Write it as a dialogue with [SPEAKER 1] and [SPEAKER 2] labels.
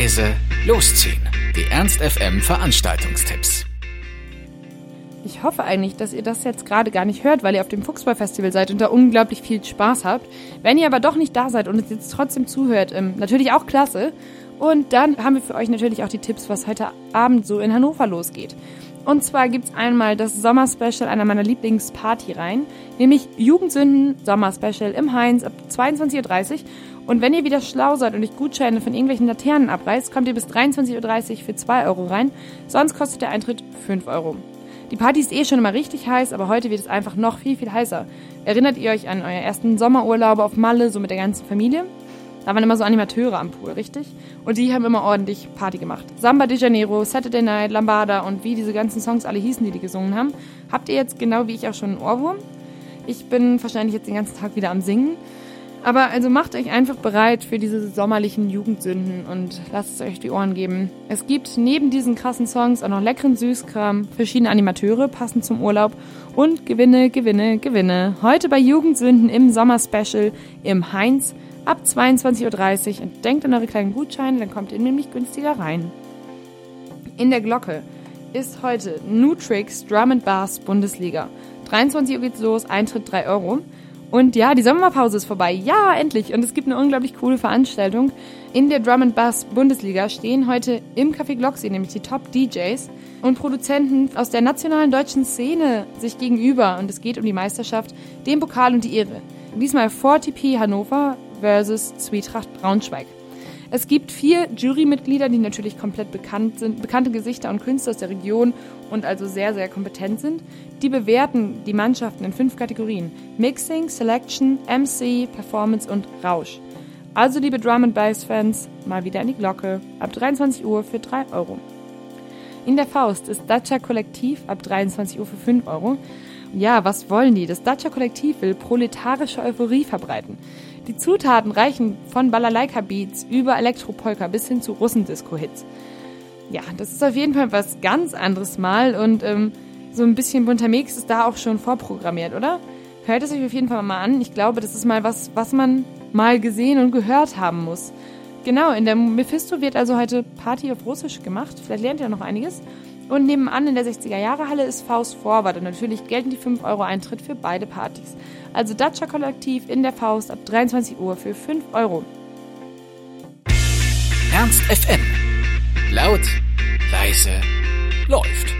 [SPEAKER 1] leise, losziehen. Die Ernst FM Veranstaltungstipps.
[SPEAKER 2] Ich hoffe eigentlich, dass ihr das jetzt gerade gar nicht hört, weil ihr auf dem Fuchsball-Festival seid und da unglaublich viel Spaß habt. Wenn ihr aber doch nicht da seid und es jetzt trotzdem zuhört, ähm, natürlich auch klasse. Und dann haben wir für euch natürlich auch die Tipps, was heute Abend so in Hannover losgeht. Und zwar gibt es einmal das Sommer-Special einer meiner Lieblingsparty-Reihen, nämlich Jugendsünden Sommer-Special im Heinz ab 22.30 Uhr. Und wenn ihr wieder schlau seid und euch Gutscheine von irgendwelchen Laternen abreißt, kommt ihr bis 23.30 Uhr für 2 Euro rein. Sonst kostet der Eintritt 5 Euro. Die Party ist eh schon immer richtig heiß, aber heute wird es einfach noch viel, viel heißer. Erinnert ihr euch an euer ersten Sommerurlaub auf Malle, so mit der ganzen Familie? Da waren immer so Animateure am Pool, richtig? Und die haben immer ordentlich Party gemacht. Samba de Janeiro, Saturday Night, Lambada und wie diese ganzen Songs alle hießen, die die gesungen haben. Habt ihr jetzt genau wie ich auch schon einen Ohrwurm? Ich bin wahrscheinlich jetzt den ganzen Tag wieder am Singen. Aber also macht euch einfach bereit für diese sommerlichen Jugendsünden und lasst es euch die Ohren geben. Es gibt neben diesen krassen Songs auch noch leckeren Süßkram, verschiedene Animateure passend zum Urlaub und Gewinne, Gewinne, Gewinne. Heute bei Jugendsünden im Sommer-Special im Heinz ab 22.30 Uhr und denkt an eure kleinen Gutscheine, dann kommt ihr nämlich günstiger rein. In der Glocke ist heute Nutrix Drum and Bass Bundesliga. 23 Uhr geht's los, Eintritt 3 Euro. Und ja, die Sommerpause ist vorbei. Ja, endlich. Und es gibt eine unglaublich coole Veranstaltung. In der Drum and Bass Bundesliga stehen heute im Café Glocksee nämlich die Top DJs und Produzenten aus der nationalen deutschen Szene sich gegenüber. Und es geht um die Meisterschaft, den Pokal und die Ehre. Diesmal 4TP Hannover versus Zwietracht Braunschweig. Es gibt vier Jurymitglieder, die natürlich komplett bekannt sind, bekannte Gesichter und Künstler aus der Region und also sehr, sehr kompetent sind. Die bewerten die Mannschaften in fünf Kategorien. Mixing, Selection, MC, Performance und Rausch. Also liebe Drum and Bass Fans, mal wieder in die Glocke. Ab 23 Uhr für 3 Euro. In der Faust ist Dacia Kollektiv ab 23 Uhr für 5 Euro. Ja, was wollen die? Das Dacia Kollektiv will proletarische Euphorie verbreiten. Die Zutaten reichen von Balalaika-Beats über Elektropolka bis hin zu Russendisco-Hits. Ja, das ist auf jeden Fall was ganz anderes mal und ähm, so ein bisschen bunter Mix ist da auch schon vorprogrammiert, oder? Hört es euch auf jeden Fall mal an. Ich glaube, das ist mal was, was man mal gesehen und gehört haben muss. Genau, in der Mephisto wird also heute Party auf Russisch gemacht. Vielleicht lernt ihr noch einiges. Und nebenan in der 60er-Jahre-Halle ist Faust Vorwart und natürlich gelten die 5 Euro Eintritt für beide Partys. Also Dacia Kollektiv in der Faust ab 23 Uhr für 5 Euro.
[SPEAKER 1] Ernst FM. Laut, leise, läuft.